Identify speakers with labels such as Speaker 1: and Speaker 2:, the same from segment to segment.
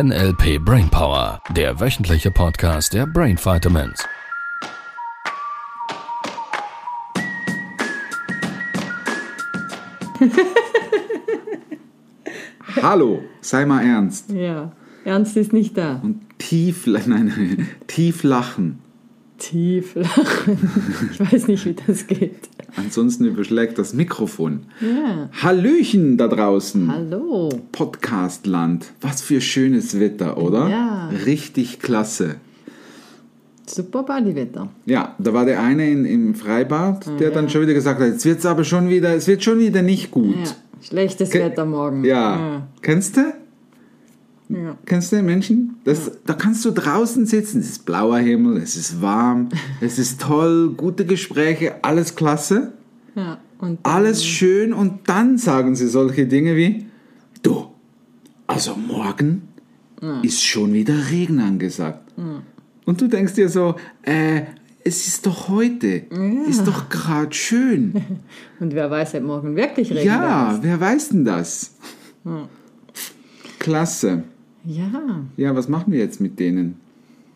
Speaker 1: NLP Brainpower, der wöchentliche Podcast der Brain Vitamins.
Speaker 2: Hallo, sei mal ernst.
Speaker 3: Ja, Ernst ist nicht da.
Speaker 2: Und tief, nein, nein, tief lachen.
Speaker 3: Tief lachen. Ich weiß nicht, wie das geht.
Speaker 2: Ansonsten überschlägt das Mikrofon.
Speaker 3: Ja.
Speaker 2: Hallöchen da draußen.
Speaker 3: Hallo.
Speaker 2: Podcastland. Was für schönes Wetter, oder?
Speaker 3: Ja.
Speaker 2: Richtig klasse.
Speaker 3: Super Bodywetter.
Speaker 2: Ja, da war der eine in, im Freibad, der dann schon wieder gesagt hat, jetzt wird es aber schon wieder, es wird schon wieder nicht gut.
Speaker 3: Ja. Schlechtes
Speaker 2: Ke-
Speaker 3: Wetter morgen.
Speaker 2: Ja. Kennst du?
Speaker 3: Ja.
Speaker 2: Kennst du den Menschen? Das, Da kannst du draußen sitzen, es ist blauer Himmel, es ist warm, es ist toll, gute Gespräche, alles klasse,
Speaker 3: ja.
Speaker 2: Alles schön und dann sagen sie solche Dinge wie, du, also morgen ist schon wieder Regen angesagt. Und du denkst dir so, äh, es ist doch heute, ist doch gerade schön.
Speaker 3: und wer weiß, ob morgen wirklich Regen
Speaker 2: Ja, wer weiß denn das? Klasse.
Speaker 3: Ja,
Speaker 2: Ja, was machen wir jetzt mit denen?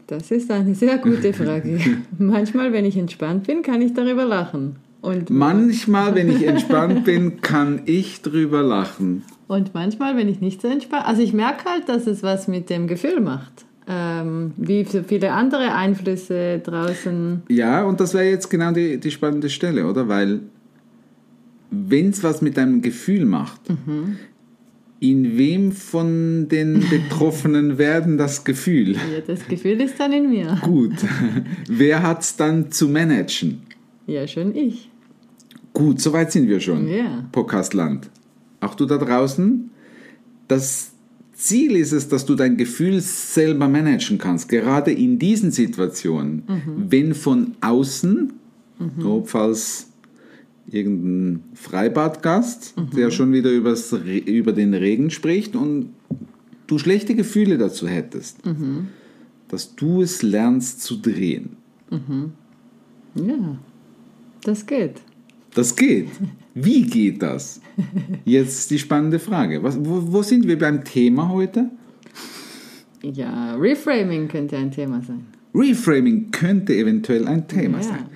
Speaker 3: das ist eine sehr gute Frage. Manchmal, wenn ich entspannt bin, kann ich darüber lachen. Und,
Speaker 2: Manchmal, wenn ich entspannt bin, kann ich drüber lachen.
Speaker 3: und manchmal, wenn ich nicht so entspannt Also ich merke halt, dass es was mit dem Gefühl macht. Ähm, wie so viele andere Einflüsse draußen.
Speaker 2: Ja, und das wäre jetzt genau die, die spannende Stelle, oder? Weil, wenn es was mit deinem Gefühl macht, in wem von den Betroffenen werden das Gefühl?
Speaker 3: Ja, das Gefühl ist dann in mir.
Speaker 2: Gut. Wer hat es dann zu managen?
Speaker 3: Ja, schon ich.
Speaker 2: Gut, soweit sind wir schon.
Speaker 3: Ja.
Speaker 2: Podcastland. Auch du da draußen. Das Ziel ist es, dass du dein Gefühl selber managen kannst. Gerade in diesen Situationen. Wenn von außen, oh, falls irgendein Freibadgast, der schon wieder übers, über den Regen spricht und du schlechte Gefühle dazu hättest, dass du es lernst zu drehen.
Speaker 3: Ja, das geht.
Speaker 2: Das geht. Wie geht das? Jetzt die spannende Frage. Was, wo, wo sind wir beim Thema heute?
Speaker 3: Ja, Reframing könnte ein Thema sein.
Speaker 2: Reframing könnte eventuell ein Thema
Speaker 3: Ja.
Speaker 2: sein.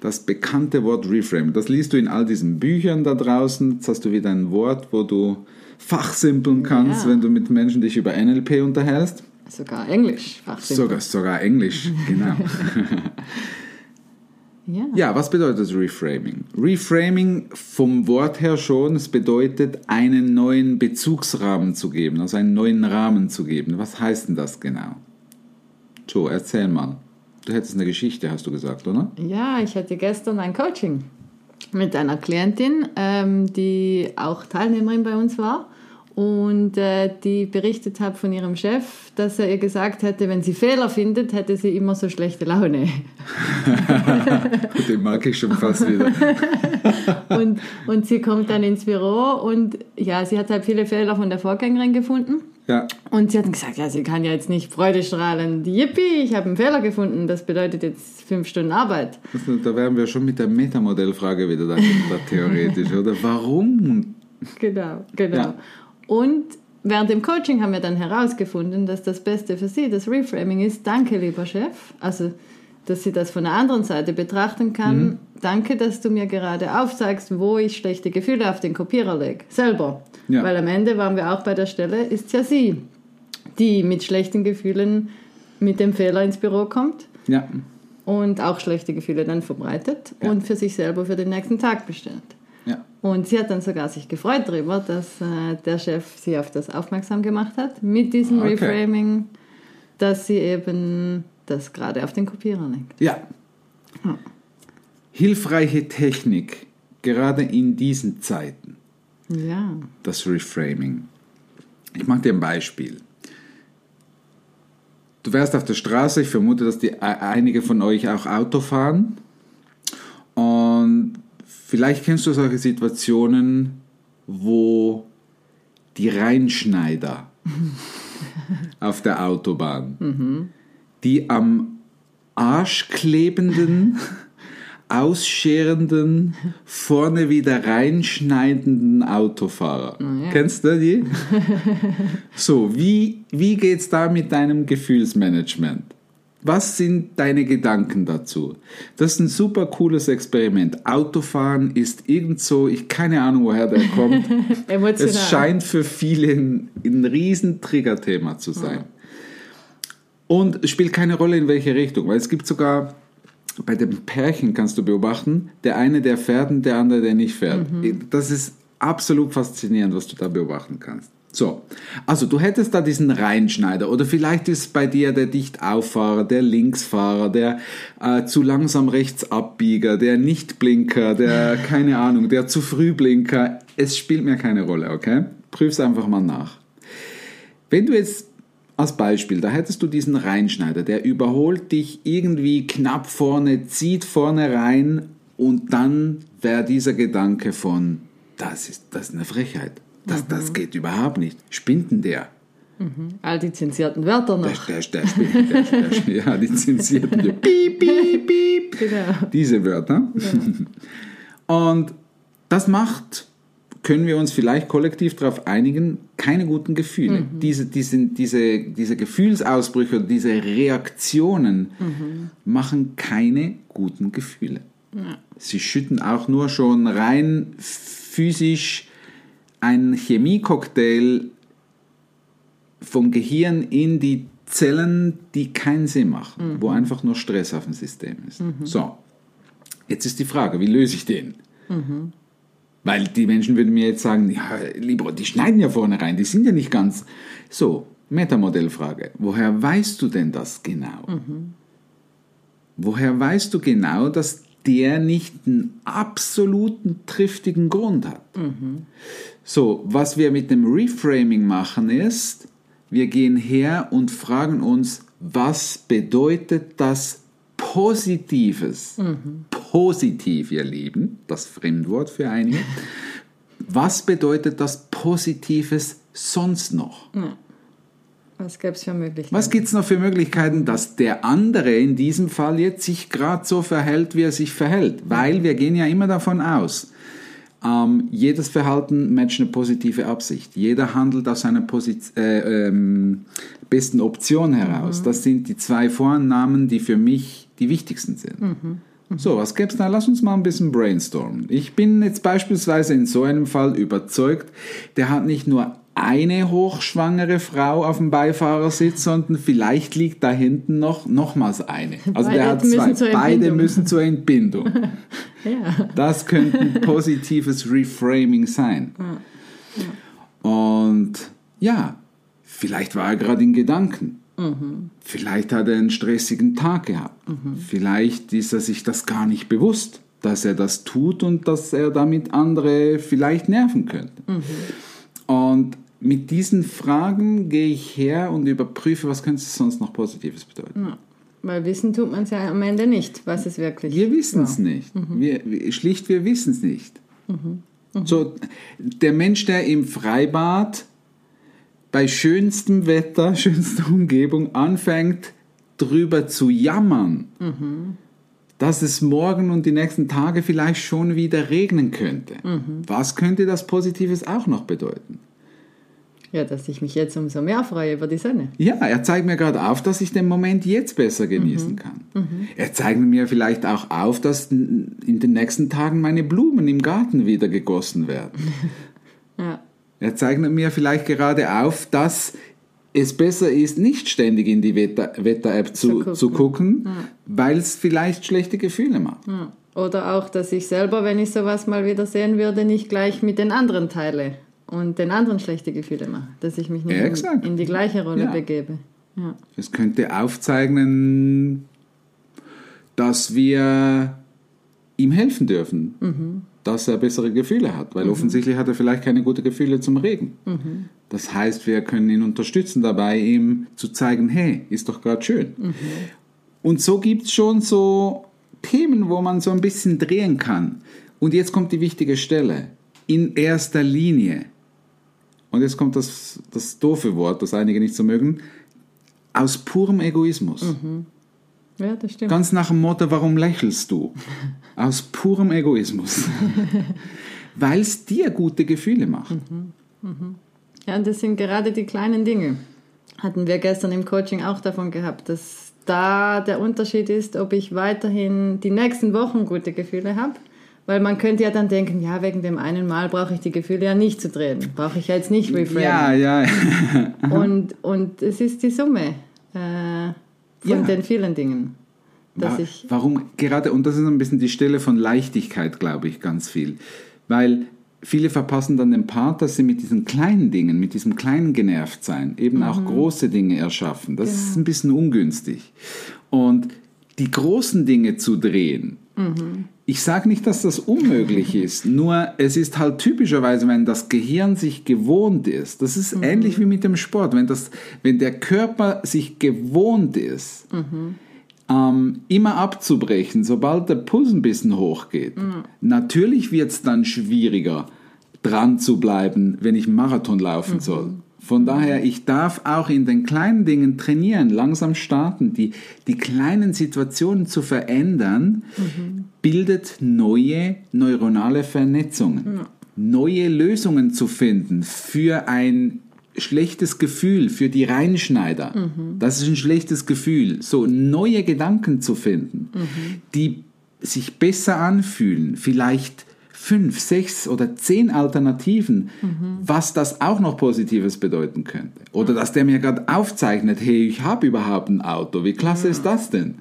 Speaker 2: Das bekannte Wort Reframing, das liest du in all diesen Büchern da draußen. Jetzt hast du wieder ein Wort, wo du fachsimpeln kannst,
Speaker 3: Ja.
Speaker 2: wenn du mit Menschen dich über NLP unterhältst.
Speaker 3: Sogar Englisch.
Speaker 2: Sogar, sogar Englisch, genau.
Speaker 3: Ja.
Speaker 2: Ja, was bedeutet Reframing? Reframing vom Wort her schon, es bedeutet einen neuen Bezugsrahmen zu geben, also einen neuen Rahmen zu geben. Was heißt denn das genau? Joe, erzähl mal. Du hättest eine Geschichte, hast du gesagt, oder?
Speaker 3: ja, ich hatte gestern ein Coaching mit einer Klientin, ähm, die auch Teilnehmerin bei uns war und äh, die berichtet hat von ihrem Chef, dass er ihr gesagt hätte, wenn sie Fehler findet, hätte sie immer so schlechte Laune.
Speaker 2: Den mag ich schon fast wieder.
Speaker 3: Und, und sie kommt dann ins Büro und ja, sie hat halt viele Fehler von der Vorgängerin gefunden.
Speaker 2: Ja,
Speaker 3: Und sie hat gesagt, ja, sie kann ja jetzt nicht freudestrahlend, yippie, ich habe einen Fehler gefunden, das bedeutet jetzt fünf Stunden Arbeit.
Speaker 2: das, da wären wir schon mit der Metamodellfrage wieder da theoretisch, oder? Warum?
Speaker 3: Genau, genau.
Speaker 2: Ja.
Speaker 3: Und während dem Coaching haben wir dann herausgefunden, dass das Beste für sie das Reframing ist, danke lieber Chef, also dass sie das von der anderen Seite betrachten kann.
Speaker 2: Mhm.
Speaker 3: Danke, dass du mir gerade aufzeigst, wo ich schlechte Gefühle auf den Kopierer lege. Selber.
Speaker 2: Ja.
Speaker 3: Weil am Ende waren wir auch bei der Stelle, ist ja sie, die mit schlechten Gefühlen mit dem Fehler ins Büro kommt
Speaker 2: Ja,
Speaker 3: und auch schlechte Gefühle dann verbreitet
Speaker 2: Ja.
Speaker 3: und für sich selber für den nächsten Tag bestimmt. Und sie hat dann sogar sich gefreut darüber, dass äh, der Chef sie auf das aufmerksam gemacht hat mit diesem
Speaker 2: Okay.
Speaker 3: Reframing, dass sie eben das gerade auf den Kopierer legt.
Speaker 2: Ja. Hilfreiche Technik, gerade in diesen Zeiten.
Speaker 3: Ja,
Speaker 2: das Reframing. Ich mache dir ein Beispiel. Du wärst auf der Straße, ich vermute, dass die, e- einige von euch auch Auto fahren. Und vielleicht kennst du solche Situationen, wo die Reinschneider auf der Autobahn, die am Arsch klebenden ausscherenden, vorne wieder reinschneidenden Autofahrer.
Speaker 3: ja.
Speaker 2: Kennst du die? so, wie, wie geht es da mit deinem Gefühlsmanagement? Was sind deine Gedanken dazu? Das ist ein super cooles Experiment. Autofahren ist irgend so, ich keine Ahnung, woher der kommt.
Speaker 3: Emotional.
Speaker 2: Es scheint für viele ein, ein riesen Triggerthema zu sein. Und es spielt keine Rolle, in welche Richtung, weil es gibt sogar bei dem Pärchen kannst du beobachten, der eine, der fährt und der andere, der nicht fährt. Das ist absolut faszinierend, was du da beobachten kannst. So, also du hättest da diesen Reinschneider oder vielleicht ist bei dir der Dichtauffahrer, der Linksfahrer, der äh, zu langsam rechts abbieger, der Nichtblinker, der keine Ahnung, der zu früh Blinker. Es spielt mir keine Rolle, okay? Prüf's einfach mal nach. Wenn du jetzt als Beispiel, da hättest du diesen Reinschneider, der überholt dich irgendwie knapp vorne, zieht vorne rein und dann wäre dieser Gedanke von, das ist, das ist eine Frechheit. Das, das geht überhaupt nicht. Spinnt denn der?
Speaker 3: All die zensierten Wörter noch.
Speaker 2: der, der. Der, ja, die zensierten. die Piep, piep, piep.
Speaker 3: Genau.
Speaker 2: Diese Wörter. Und das macht, können wir uns vielleicht kollektiv darauf einigen, keine guten Gefühle. Diese, diese, diese, diese Gefühlsausbrüche, diese Reaktionen machen keine guten Gefühle. Sie schütten auch nur schon rein physisch einen Chemiecocktail vom Gehirn in die Zellen, die keinen Sinn machen, wo einfach nur Stress auf dem System ist. So, jetzt ist die Frage, wie löse ich den? Weil die Menschen würden mir jetzt sagen, ja, lieber, die schneiden ja vorne rein, die sind ja nicht ganz. So, Metamodellfrage. Woher weißt du denn das genau? Woher weißt du genau, dass der nicht einen absoluten triftigen Grund hat? So, was wir mit dem Reframing machen ist, wir gehen her und fragen uns, was bedeutet das Positives? Positiv, ihr Lieben, das Fremdwort für einige. Was bedeutet das Positives sonst noch?
Speaker 3: Was gäbe es für Möglichkeiten?
Speaker 2: Was gibt es noch für Möglichkeiten, dass der andere in diesem Fall jetzt sich gerade so verhält, wie er sich verhält? Weil wir gehen ja immer davon aus, ähm, jedes Verhalten matcht eine positive Absicht. Jeder handelt aus seiner Posit äh, ähm, besten Option heraus. Das sind die zwei Vorannahmen, die für mich die wichtigsten sind. So, was gäbe es da? Lass uns mal ein bisschen brainstormen. Ich bin jetzt beispielsweise in so einem Fall überzeugt, der hat nicht nur eine hochschwangere Frau auf dem Beifahrersitz, sondern vielleicht liegt da hinten noch nochmals eine. Also der
Speaker 3: Beide
Speaker 2: hat
Speaker 3: müssen
Speaker 2: zwei.
Speaker 3: zur
Speaker 2: Beide
Speaker 3: Entbindung.
Speaker 2: müssen zur Entbindung.
Speaker 3: Ja.
Speaker 2: Das könnte ein positives Reframing sein. Und ja, vielleicht war er gerade in Gedanken. Vielleicht hat er einen stressigen Tag gehabt. Vielleicht ist er sich das gar nicht bewusst, dass er das tut und dass er damit andere vielleicht nerven könnte. Und mit diesen Fragen gehe ich her und überprüfe, was könnte es sonst noch Positives bedeuten.
Speaker 3: Weil wissen tut man es ja am Ende nicht, was es wirklich
Speaker 2: Wir wissen es nicht. Wir, wir, schlicht, wir wissen es nicht. So, der Mensch, der im Freibad bei schönstem Wetter, schönster Umgebung anfängt, drüber zu jammern, dass es morgen und die nächsten Tage vielleicht schon wieder regnen könnte. Was könnte das Positives auch noch bedeuten?
Speaker 3: Ja, dass ich mich jetzt umso mehr freue über die Sonne.
Speaker 2: Ja, er zeigt mir gerade auf, dass ich den Moment jetzt besser genießen kann. Er zeigt mir vielleicht auch auf, dass in den nächsten Tagen meine Blumen im Garten wieder gegossen werden.
Speaker 3: Ja.
Speaker 2: Er zeigt mir vielleicht gerade auf, dass es besser ist, nicht ständig in die Wetter- Wetter-App zu,
Speaker 3: Zu
Speaker 2: zu
Speaker 3: gucken.
Speaker 2: gucken, weil es vielleicht schlechte Gefühle macht.
Speaker 3: Ja. Oder auch, dass ich selber, wenn ich sowas mal wieder sehen würde, nicht gleich mit den anderen teile und den anderen schlechte Gefühle mache. Dass ich mich nicht in,
Speaker 2: Exakt.
Speaker 3: in die gleiche Rolle
Speaker 2: Ja.
Speaker 3: begebe. Ja.
Speaker 2: Es könnte aufzeigen, dass wir ihm helfen dürfen, dass er bessere Gefühle hat, weil offensichtlich hat er vielleicht keine guten Gefühle zum Regen. Das heißt, wir können ihn unterstützen dabei, ihm zu zeigen, hey, ist doch gerade schön. Und so gibt es schon so Themen, wo man so ein bisschen drehen kann. Und jetzt kommt die wichtige Stelle. In erster Linie. Und jetzt kommt das, das doofe Wort, das einige nicht so mögen. Aus purem Egoismus.
Speaker 3: Ja, das stimmt.
Speaker 2: Ganz nach dem Motto, warum lächelst du? Aus purem Egoismus. Weil es dir gute Gefühle macht.
Speaker 3: Ja, und das sind gerade die kleinen Dinge. Hatten wir gestern im Coaching auch davon gehabt, dass da der Unterschied ist, ob ich weiterhin die nächsten Wochen gute Gefühle habe. Weil man könnte ja dann denken, ja, wegen dem einen Mal brauche ich die Gefühle ja nicht zu drehen. Brauche ich ja jetzt nicht reframen.
Speaker 2: Ja, ja.
Speaker 3: Und, und es ist die Summe äh, von
Speaker 2: Ja.
Speaker 3: den vielen Dingen. Dass
Speaker 2: Wa-
Speaker 3: ich,
Speaker 2: Warum gerade, und das ist ein bisschen die Stelle von Leichtigkeit, glaube ich, ganz viel. Weil viele verpassen dann den Part, dass sie mit diesen kleinen Dingen, mit diesem kleinen Genervtsein eben auch große Dinge erschaffen. Das ist ein bisschen ungünstig. Und die großen Dinge zu drehen, ich sage nicht, dass das unmöglich ist, nur es ist halt typischerweise, wenn das Gehirn sich gewohnt ist, das ist ähnlich wie mit dem Sport, wenn, das, wenn der Körper sich gewohnt ist, ähm, immer abzubrechen, sobald der Puls ein bisschen hochgeht. Natürlich wird es dann schwieriger, dran zu bleiben, wenn ich einen Marathon laufen soll. Von daher, ich darf auch in den kleinen Dingen trainieren, langsam starten. Die, die kleinen Situationen zu verändern, bildet neue neuronale Vernetzungen. Neue Lösungen zu finden für ein schlechtes Gefühl, für die Reinschneider. Das ist ein schlechtes Gefühl. So neue Gedanken zu finden, die sich besser anfühlen, vielleicht fünf, sechs oder zehn Alternativen, was das auch noch Positives bedeuten könnte. Oder dass der mir gerade aufzeichnet, hey, ich habe überhaupt ein Auto, wie klasse ist das denn?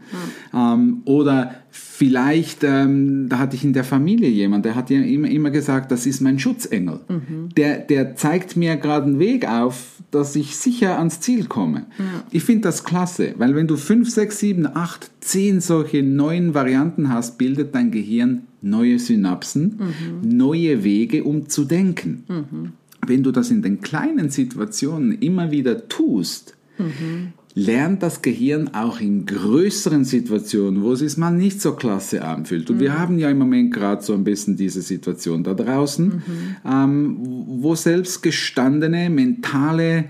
Speaker 2: Ähm, oder vielleicht, ähm, da hatte ich in der Familie jemand, der hat ja immer, immer gesagt, das ist mein Schutzengel. Der, der zeigt mir gerade einen Weg auf, dass ich sicher ans Ziel komme. Ich finde das klasse, weil wenn du fünf, sechs, sieben, acht, zehn solche neuen Varianten hast, bildet dein Gehirn neue Synapsen, neue Wege, um zu denken. Wenn du das in den kleinen Situationen immer wieder tust, lernt das Gehirn auch in größeren Situationen, wo es sich mal nicht so klasse anfühlt. Und wir haben ja im Moment gerade so ein bisschen diese Situation da draußen, ähm, wo selbst gestandene, mentale,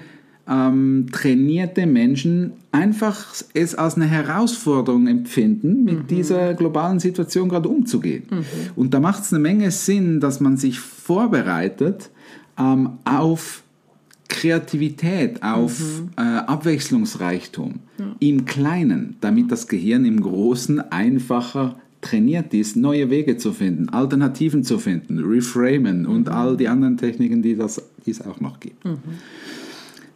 Speaker 2: ähm, trainierte Menschen einfach es als eine Herausforderung empfinden, mit dieser globalen Situation gerade umzugehen. Und da macht es eine Menge Sinn, dass man sich vorbereitet ähm, auf Kreativität, auf äh, Abwechslungsreichtum im Kleinen, damit das Gehirn im Großen einfacher trainiert ist, neue Wege zu finden, Alternativen zu finden, reframen und all die anderen Techniken, die, das, die es auch noch gibt.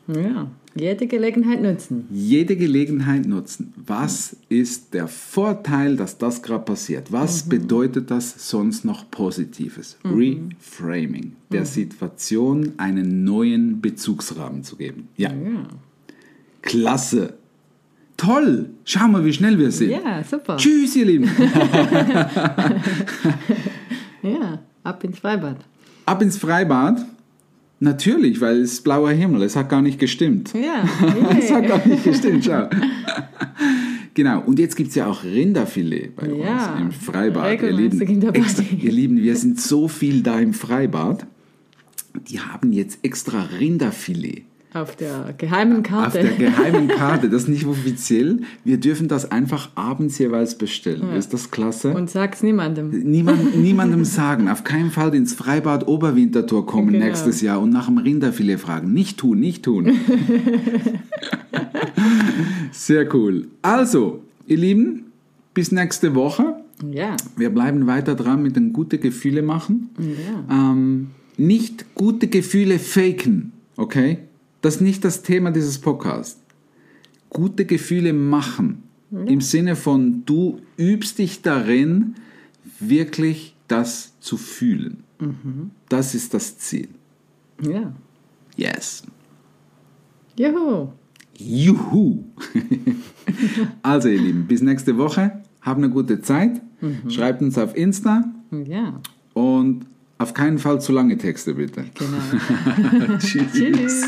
Speaker 3: Ja, jede Gelegenheit nutzen.
Speaker 2: Jede Gelegenheit nutzen. Was ist der Vorteil, dass das gerade passiert? Was bedeutet das sonst noch Positives? Reframing. Der Situation einen neuen Bezugsrahmen zu geben. Ja,
Speaker 3: Ja,
Speaker 2: klasse. Toll. Schau mal, wie schnell wir sind.
Speaker 3: ja super.
Speaker 2: Tschüss, ihr Lieben.
Speaker 3: Ja, ab ins Freibad.
Speaker 2: Ab ins Freibad. Natürlich, weil es ist blauer Himmel. Es hat gar nicht gestimmt.
Speaker 3: Ja,
Speaker 2: Es hat
Speaker 3: yeah.
Speaker 2: gar nicht gestimmt, schau. Genau, und jetzt gibt es ja auch Rinderfilet bei
Speaker 3: Ja,
Speaker 2: uns im Freibad. Ihr Lieben, extra, ihr Lieben, wir sind so viel da im Freibad. Die haben jetzt extra Rinderfilet
Speaker 3: Auf der geheimen
Speaker 2: auf
Speaker 3: Karte.
Speaker 2: der geheimen Karte. Das ist nicht offiziell. Wir dürfen das einfach abends jeweils bestellen. Ist das klasse?
Speaker 3: Und sag's niemandem.
Speaker 2: Niemand, niemandem sagen, auf keinen Fall ins Freibad Oberwinterthur kommen
Speaker 3: Genau.
Speaker 2: nächstes Jahr und nach dem Rinderfilet fragen. Nicht tun, nicht tun. Sehr cool. Also, ihr Lieben, bis nächste Woche.
Speaker 3: Ja,
Speaker 2: Wir bleiben weiter dran mit den gute Gefühle machen.
Speaker 3: ja.
Speaker 2: Ähm, nicht gute Gefühle faken, okay? Das ist nicht das Thema dieses Podcasts. Gute Gefühle machen. Im Sinne von, du übst dich darin, wirklich das zu fühlen. Das ist das Ziel.
Speaker 3: ja.
Speaker 2: Yes.
Speaker 3: Juhu.
Speaker 2: Juhu! also, ihr Lieben, bis nächste Woche. Habt eine gute Zeit. Schreibt uns auf Insta
Speaker 3: Ja,
Speaker 2: und auf keinen Fall zu lange Texte, bitte.
Speaker 3: genau.
Speaker 2: Tschüss.
Speaker 3: Tschüss.